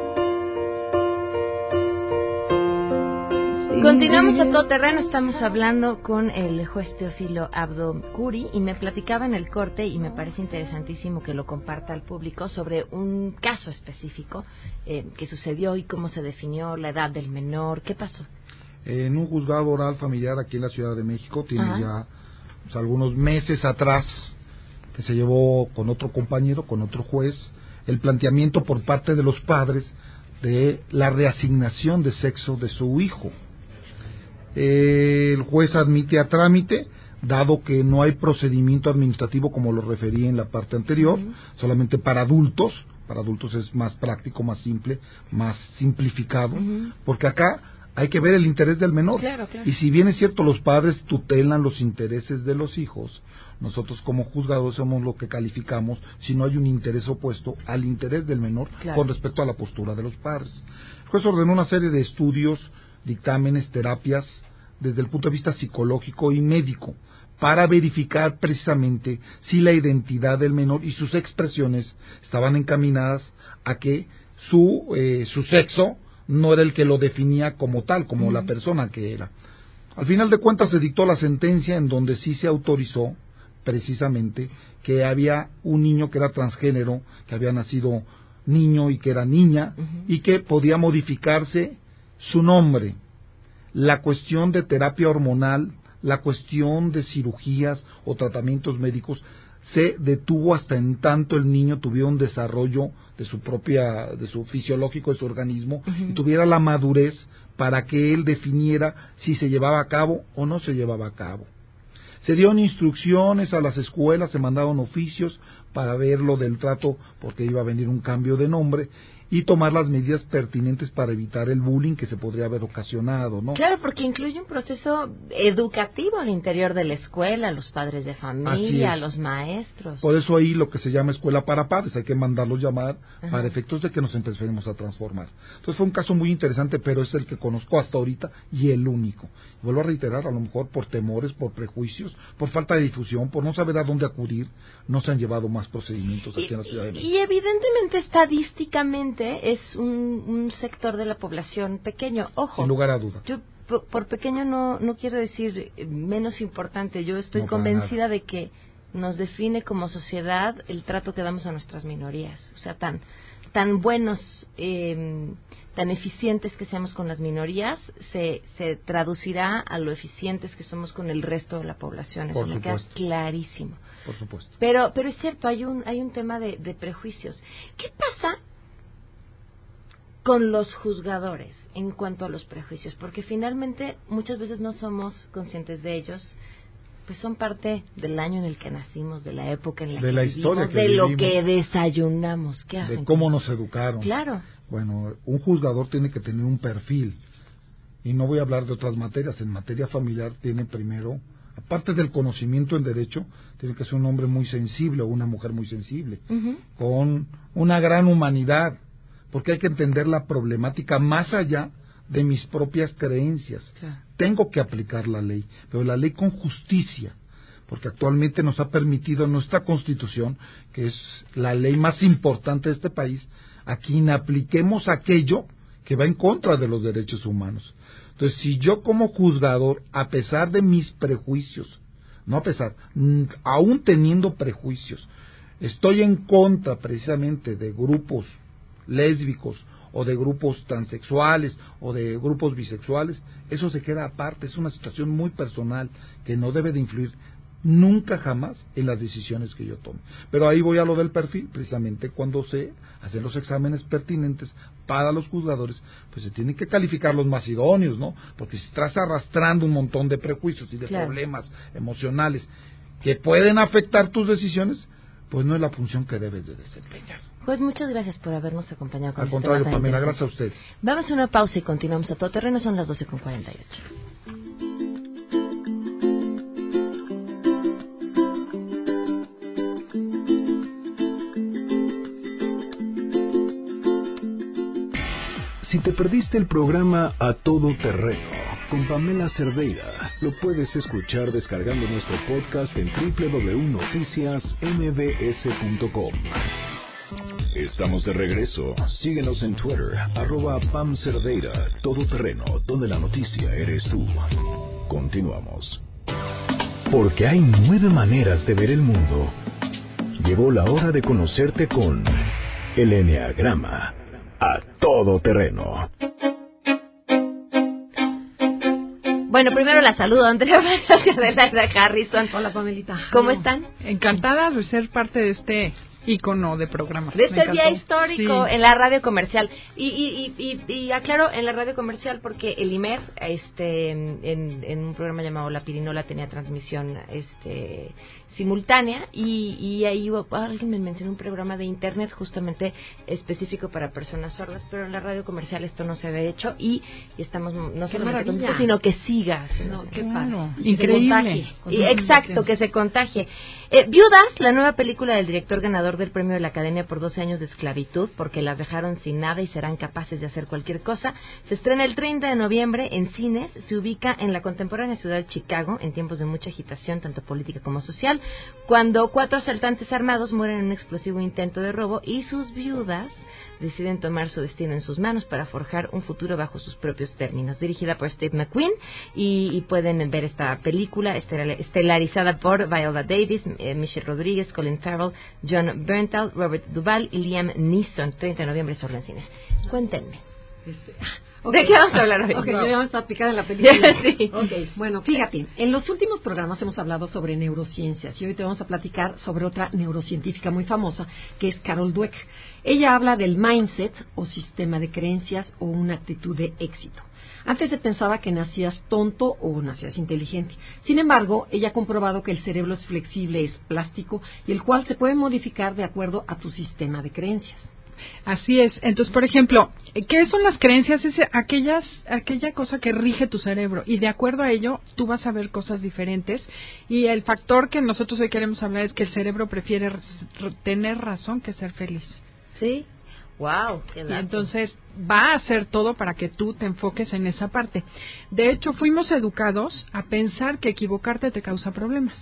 Continuamos a todo terreno, estamos hablando con el juez Teofilo Abdo Curi y me platicaba en el corte y me parece interesantísimo que lo comparta al público sobre un caso específico eh, que sucedió y cómo se definió la edad del menor, ¿qué pasó? En un juzgado oral familiar aquí en la Ciudad de México, tiene ya pues, algunos meses atrás, que se llevó con otro compañero, con otro juez, el planteamiento por parte de los padres de la reasignación de sexo de su hijo el juez admite a trámite, dado que no hay procedimiento administrativo como lo referí en la parte anterior, solamente para adultos, para adultos es más práctico, más simple, más simplificado, porque acá hay que ver el interés del menor. Y si bien es cierto, los padres tutelan los intereses de los hijos, nosotros como juzgados somos lo que calificamos si no hay un interés opuesto al interés del menor con respecto a la postura de los padres. El juez ordenó una serie de estudios dictámenes, terapias desde el punto de vista psicológico y médico para verificar precisamente si la identidad del menor y sus expresiones estaban encaminadas a que su, eh, su sexo no era el que lo definía como tal, como la persona que era. Al final de cuentas se dictó la sentencia en donde sí se autorizó precisamente que había un niño que era transgénero, que había nacido niño y que era niña, y que podía modificarse su nombre. La cuestión de terapia hormonal, la cuestión de cirugías o tratamientos médicos se detuvo hasta en tanto el niño tuviera un desarrollo de su propia, de su fisiológico, de su organismo, y tuviera la madurez para que él definiera si se llevaba a cabo o no se llevaba a cabo. Se dieron instrucciones a las escuelas, se mandaron oficios para ver lo del trato porque iba a venir un cambio de nombre y tomar las medidas pertinentes para evitar el bullying que se podría haber ocasionado, ¿no? Claro, porque incluye un proceso educativo al interior de la escuela, los padres de familia, los maestros. Por eso ahí lo que se llama escuela para padres, hay que mandarlos llamar para efectos de que nos empecemos a transformar. Entonces fue un caso muy interesante, pero es el que conozco hasta ahorita y el único. Vuelvo a reiterar, a lo mejor por temores, por prejuicios, por falta de difusión, por no saber a dónde acudir, no se han llevado más procedimientos aquí en la Ciudad de México. Y evidentemente estadísticamente es un, sector de la población pequeño. Ojo. Sin lugar a duda. Yo por, pequeño no, no quiero decir menos importante. Yo estoy convencida de que nos define como sociedad el trato que damos a nuestras minorías. O sea, tan, tan buenos, eh, tan eficientes que seamos con las minorías, se, se traducirá a lo eficientes que somos con el resto de la población. Eso me queda clarísimo. Por supuesto. Pero, pero es cierto, hay un, hay un tema de, de prejuicios. ¿Qué pasa con los juzgadores en cuanto a los prejuicios, porque finalmente muchas veces no somos conscientes de ellos, pues son parte del año en el que nacimos, de la época en la de que la vivimos, historia de lo que desayunamos, ¿qué de cómo nos educaron. Claro. Bueno, un juzgador tiene que tener un perfil y no voy a hablar de otras materias, en materia familiar tiene primero aparte del conocimiento en derecho, tiene que ser un hombre muy sensible o una mujer muy sensible, con una gran humanidad, porque hay que entender la problemática más allá de mis propias creencias. Tengo que aplicar la ley, pero la ley con justicia, porque actualmente nos ha permitido nuestra constitución, que es la ley más importante de este país, a quien apliquemos aquello que va en contra de los derechos humanos. Entonces, si yo como juzgador, a pesar de mis prejuicios, no a pesar, aún teniendo prejuicios, estoy en contra precisamente de grupos lésbicos o de grupos transexuales o de grupos bisexuales, eso se queda aparte, es una situación muy personal que no debe de influir nunca jamás en las decisiones que yo tome. Pero ahí voy a lo del perfil, precisamente cuando se hacen los exámenes pertinentes para los juzgadores, pues se tienen que calificar los más idóneos, ¿no? Porque si estás arrastrando un montón de prejuicios y de problemas emocionales que pueden afectar tus decisiones, pues no es la función que debes de desempeñar. Pues muchas gracias por habernos acompañado con Al este contrario, Pamela, gracias a usted. Vamos a una pausa y continuamos a todo terreno. Son las 12.48. Si te perdiste el programa A Todo Terreno con Pamela Cerdeira, lo puedes escuchar descargando nuestro podcast en www.noticiasmbs.com. Estamos de regreso. Síguenos en Twitter, arroba Pam Cerdeira, Todo Terreno, donde la noticia eres tú. Continuamos. Porque hay nueve maneras de ver el mundo. Llegó la hora de conocerte con el Enneagrama a todo terreno. Bueno, primero la saludo, Andrea Harrison. Hola, Pamelita. ¿Cómo están? Encantadas de ser parte de este ícono de programa. De este día histórico Sí. en la radio comercial. Y, y, y, y, y aclaro, en la radio comercial porque el IMER, este, en, en un programa llamado La Pirinola tenía transmisión este simultánea y, y ahí hubo- alguien me mencionó un programa de internet justamente específico para personas sordas, pero en la radio comercial esto no se había hecho y, y estamos no solamente maravilla. contentos, sino que siga. No, qué Claro. se Increíble. contagie. Con Y- exacto, que se contagie. Eh, Viudas, la nueva película del director ganador del premio de la Academia por 12 años de esclavitud, porque las dejaron sin nada y serán capaces de hacer cualquier cosa, se estrena el 30 de noviembre en cines, se ubica en la contemporánea ciudad de Chicago, en tiempos de mucha agitación, tanto política como social, cuando cuatro asaltantes armados mueren en un explosivo intento de robo y sus viudas deciden tomar su destino en sus manos para forjar un futuro bajo sus propios términos. Dirigida por Steve McQueen y, pueden ver esta película estel- estelarizada por Viola Davis, eh, Michelle Rodríguez, Colin Farrell, John Berntal, Robert Duvall y Liam Neeson. 30 de noviembre solo en cines. Cuéntenme. Ok. ¿De qué vamos a hablar hoy? Ok, yo ya me estaba picada en la película. Sí. Ok, bueno, fíjate, en los últimos programas hemos hablado sobre neurociencias y hoy te vamos a platicar sobre otra neurocientífica muy famosa que es Carol Dweck. Ella habla del mindset o sistema de creencias o una actitud de éxito. Antes se pensaba que nacías tonto o nacías inteligente. Sin embargo, ella ha comprobado que el cerebro es flexible, es plástico y el cual se puede modificar de acuerdo a tu sistema de creencias. Así es. Entonces, por ejemplo, ¿qué son las creencias? Es aquellas, aquella cosa que rige tu cerebro y de acuerdo a ello tú vas a ver cosas diferentes y el factor que nosotros hoy queremos hablar es que el cerebro prefiere tener razón que ser feliz. Sí. Wow. Qué Y dato. entonces va a hacer todo para que tú te enfoques en esa parte. De hecho, fuimos educados a pensar que equivocarte te causa problemas.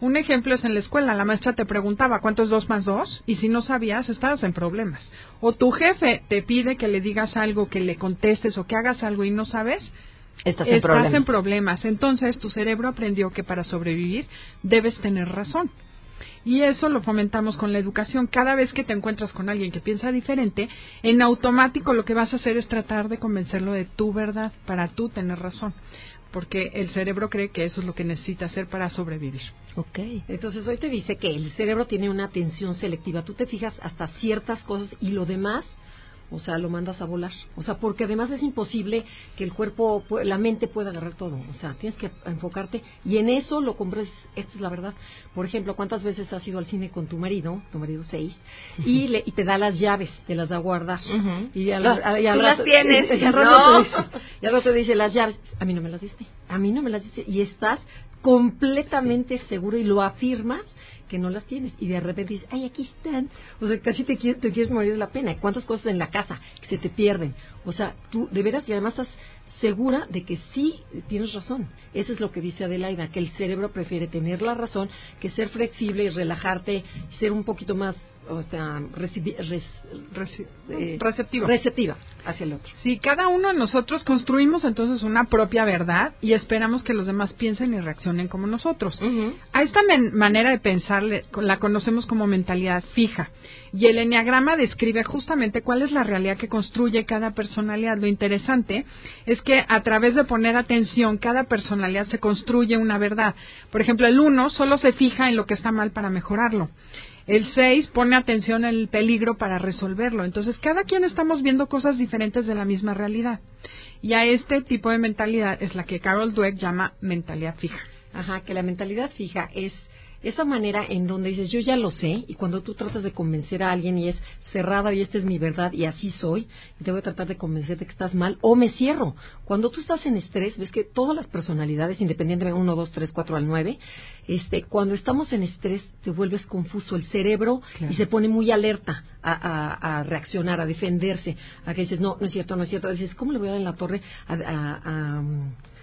Un ejemplo es en la escuela, la maestra te preguntaba cuánto es dos más dos y si no sabías estabas en problemas. O tu jefe te pide que le digas algo, que le contestes o que hagas algo y no sabes. Estás en problemas. en problemas. Entonces tu cerebro aprendió que para sobrevivir debes tener razón. Y eso lo fomentamos con la educación. Cada vez que te encuentras con alguien que piensa diferente, en automático lo que vas a hacer es tratar de convencerlo de tu verdad para tú tener razón. Porque el cerebro cree que eso es lo que necesita hacer para sobrevivir. Ok. Entonces hoy te dice que el cerebro tiene una atención selectiva. Tú te fijas hasta ciertas cosas y lo demás, o sea, lo mandas a volar. O sea, porque además es imposible que el cuerpo, la mente pueda agarrar todo. O sea, tienes que enfocarte y en eso lo compres. Esta es la verdad. Por ejemplo, ¿cuántas veces has ido al cine con tu marido, tu marido seis, y, le, y te da las llaves, te las da a guardar? Y al, al- y al tú las tienes. y al rato No. te dice- y al rato te dice las llaves. A mí no me las diste. A mí no me las diste. Y estás completamente seguro y lo afirmas que no las tienes. Y de repente dices, ay, aquí están. O sea, casi te quieres, te quieres morir de la pena. ¿Cuántas cosas en la casa que se te pierden? O sea, tú de veras y además estás segura de que sí tienes razón. Eso es lo que dice Adelaida, que el cerebro prefiere tener la razón que ser flexible y relajarte, ser un poquito más o sea, recibi- res- eh, Receptivo. receptiva hacia el otro. Si cada uno de nosotros construimos entonces una propia verdad y esperamos que los demás piensen y reaccionen como nosotros. A esta manera de pensar le- la conocemos como mentalidad fija. Y el enneagrama describe justamente cuál es la realidad que construye cada personalidad. Lo interesante es que a través de poner atención, cada personalidad se construye una verdad. Por ejemplo, el uno solo se fija en lo que está mal para mejorarlo. El 6 pone atención en el peligro para resolverlo. Entonces, cada quien estamos viendo cosas diferentes de la misma realidad. Y a este tipo de mentalidad es la que Carol Dweck llama mentalidad fija. Ajá, que la mentalidad fija es esa manera en donde dices, yo ya lo sé, y cuando tú tratas de convencer a alguien y es cerrada y esta es mi verdad y así soy, y te voy a tratar de convencer de que estás mal, o me cierro. Cuando tú estás en estrés, ves que todas las personalidades, independientemente de 1, 2, 3, 4 al 9, este, cuando estamos en estrés te vuelves confuso el cerebro Claro. y se pone muy alerta a, a- a reaccionar, a defenderse, a que dices, no, no es cierto, no es cierto. Dices, ¿cómo le voy a dar en la torre a, a-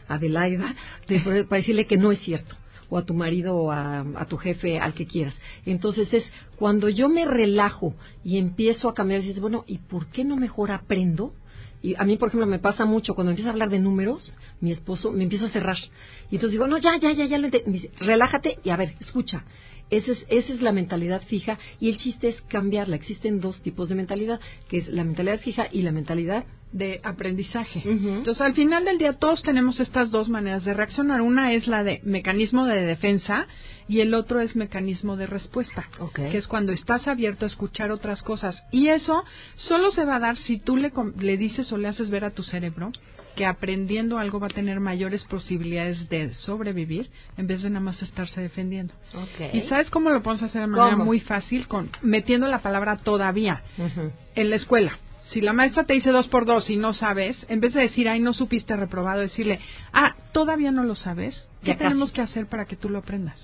Adelaida de- para decirle que no es cierto? O a tu marido o a, tu jefe, al que quieras. Entonces es cuando yo me relajo y empiezo a cambiar, dices, bueno, ¿y por qué no mejor aprendo? Y a mí, por ejemplo, me pasa mucho cuando empiezo a hablar de números, mi esposo me empiezo a cerrar. Y entonces digo, no, ya, ya, ya, ya lo relájate y a ver, escucha. Esa es, esa es la mentalidad fija y el chiste es cambiarla. Existen dos tipos de mentalidad, que es la mentalidad fija y la mentalidad de aprendizaje. Entonces, al final del día, todos tenemos estas dos maneras de reaccionar. Una es la de mecanismo de defensa y el otro es mecanismo de respuesta, que es cuando estás abierto a escuchar otras cosas. Y eso solo se va a dar si tú le, le dices o le haces ver a tu cerebro que aprendiendo algo va a tener mayores posibilidades de sobrevivir en vez de nada más estarse defendiendo. Ok. ¿Y sabes cómo lo podemos hacer de manera ¿Cómo? muy fácil? con Metiendo la palabra todavía en la escuela. Si la maestra te dice dos por dos y no sabes, en vez de decir, ay, no supiste reprobado, decirle, ah, todavía no lo sabes, ¿qué Ya casi. tenemos que hacer para que tú lo aprendas?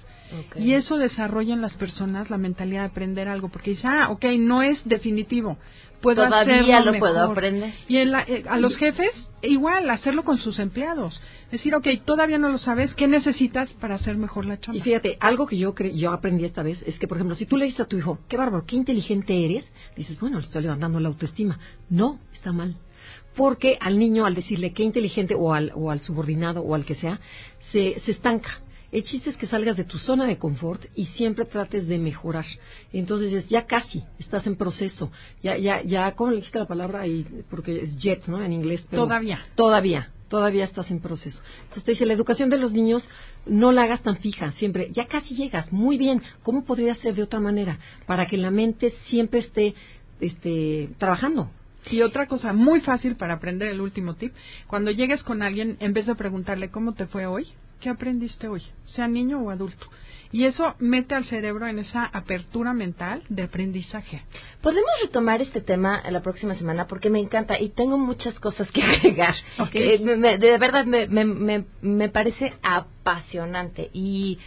Y eso desarrolla en las personas la mentalidad de aprender algo, porque dice, ah, ok, no es definitivo, puedo Todavía hacerlo lo puedo aprender. Y en la- eh, a los jefes, igual, hacerlo con sus empleados. Decir, ok, todavía no lo sabes, ¿qué necesitas para hacer mejor la chamba? Y fíjate, algo que yo cre- yo aprendí esta vez es que, por ejemplo, si tú le dices a tu hijo, qué bárbaro, qué inteligente eres, dices, bueno, le estoy levantando la autoestima. No, está mal. Porque al niño, al decirle qué inteligente, o al, o al subordinado, o al que sea, se, se estanca. El chiste es que salgas de tu zona de confort y siempre trates de mejorar. Entonces, es, ya casi, estás en proceso. Ya, ya, ya, ¿cómo le dijiste la palabra? ahí? porque es jet, ¿no? En inglés. pero- Todavía. Todavía, todavía estás en proceso. Entonces te dice, la educación de los niños no la hagas tan fija, siempre, ya casi llegas, muy bien, ¿cómo podría ser de otra manera? Para que la mente siempre esté este, trabajando. Y otra cosa muy fácil para aprender el último tip, cuando llegues con alguien, en vez de preguntarle cómo te fue hoy, ¿qué aprendiste hoy? Sea niño o adulto. Y eso mete al cerebro en esa apertura mental de aprendizaje. Podemos retomar este tema la próxima semana porque me encanta y tengo muchas cosas que agregar. Eh, me- de verdad me, me, me, me parece apasionante y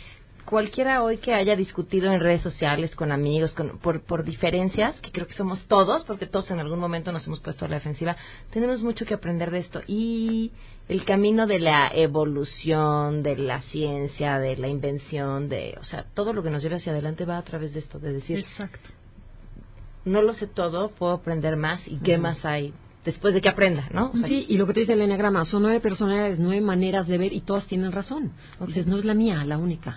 cualquiera hoy que haya discutido en redes sociales con amigos con, por, por diferencias, que creo que somos todos, porque todos en algún momento nos hemos puesto a la defensiva, tenemos mucho que aprender de esto y el camino de la evolución, de la ciencia, de la invención, de, o sea, todo lo que nos lleva hacia adelante va a través de esto, de decir, Exacto. no lo sé todo, puedo aprender más y qué más hay después de que aprenda, ¿no? O sea, sí, y lo que te dice el enneagrama, son nueve personalidades, nueve maneras de ver y todas tienen razón. Dices, no es la mía, la única.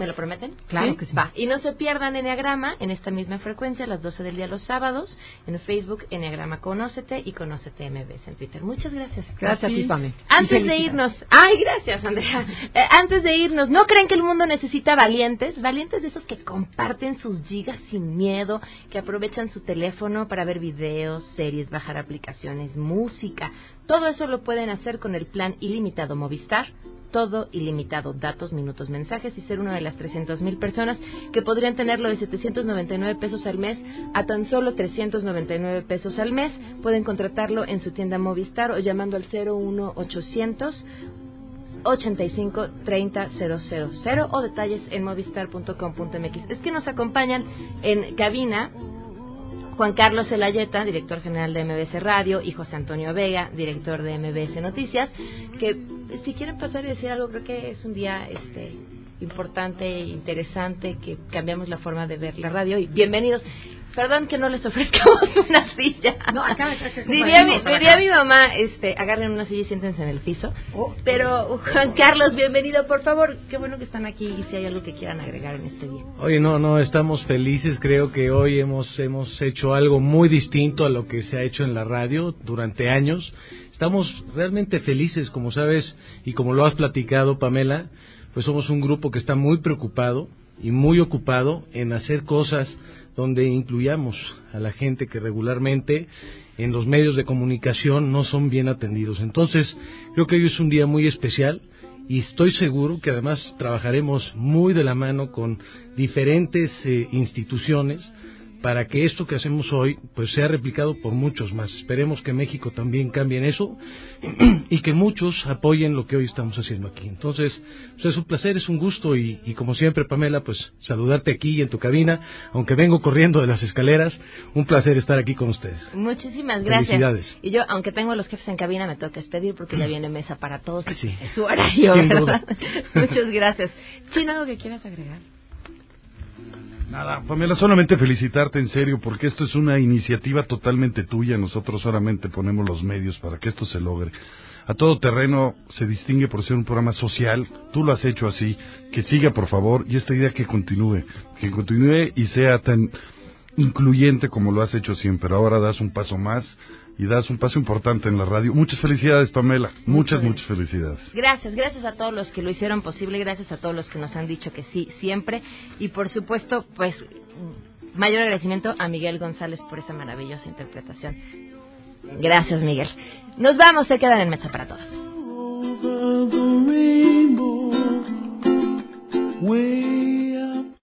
¿Me lo prometen? Claro que sí. Va. Y no se pierdan Enneagrama en esta misma frecuencia a las 12 del día los sábados en Facebook Enneagrama Conócete y Conócete MBS en Twitter. Muchas gracias. Gracias a ti, Pame. Antes de irnos, ay, gracias, Andrea. Eh, antes de irnos, ¿no creen que el mundo necesita valientes? Valientes de esos que comparten sus gigas sin miedo, que aprovechan su teléfono para ver videos, series, bajar aplicaciones, música. Todo eso lo pueden hacer con el plan ilimitado Movistar. Todo ilimitado, datos, minutos, mensajes y ser una de las 300 mil personas que podrían tenerlo de 799 pesos al mes a tan solo 399 pesos al mes. Pueden contratarlo en su tienda Movistar o llamando al 01800 85 30 000 o detalles en movistar.com.mx. Es que nos acompañan en cabina Juan Carlos Elayeta, director general de MBS Radio, y José Antonio Vega, director de MBS Noticias, que si quieren pasar y decir algo, creo que es un día este importante e interesante que cambiamos la forma de ver la radio y bienvenidos. Perdón que no les ofrezcamos una silla. No, acá, acá, acá, diría mi, diría mi mamá, este, agarren una silla y siéntense en el piso. Pero Juan Carlos, bienvenido, por favor. Qué bueno que están aquí y si hay algo que quieran agregar en este día. Oye, no, no, estamos felices. Creo que hoy hemos, hemos hecho algo muy distinto a lo que se ha hecho en la radio durante años. Estamos realmente felices, como sabes, y como lo has platicado, Pamela, pues somos un grupo que está muy preocupado y muy ocupado en hacer cosas donde incluyamos a la gente que regularmente en los medios de comunicación no son bien atendidos. Entonces, creo que hoy es un día muy especial y estoy seguro que además trabajaremos muy de la mano con diferentes eh, instituciones para que esto que hacemos hoy pues sea replicado por muchos más. Esperemos que México también cambie en eso y que muchos apoyen lo que hoy estamos haciendo aquí. Entonces, pues es un placer, es un gusto y, y como siempre, Pamela, pues saludarte aquí en tu cabina, aunque vengo corriendo de las escaleras, un placer estar aquí con ustedes. Muchísimas gracias. Felicidades. Y yo, aunque tengo a los jefes en cabina, me tengo que despedir porque ya viene mesa para todos. y Sí. Es su horario, Sin ¿verdad? duda. Muchas gracias. Chino, ¿algo que quieras agregar? Nada, Pamela, solamente felicitarte en serio porque esto es una iniciativa totalmente tuya. Nosotros solamente ponemos los medios para que esto se logre. A todo terreno se distingue por ser un programa social. Tú lo has hecho así. Que siga, por favor, y esta idea que continúe. Que continúe y sea tan incluyente como lo has hecho siempre. Ahora das un paso más y das un paso importante en la radio. Muchas felicidades, Pamela. Muchas, muchas felicidades. Gracias, gracias a todos los que lo hicieron posible, gracias a todos los que nos han dicho que sí siempre y por supuesto, pues mayor agradecimiento a Miguel González por esa maravillosa interpretación. Gracias, Miguel. Nos vamos, se quedan en mesa para todos.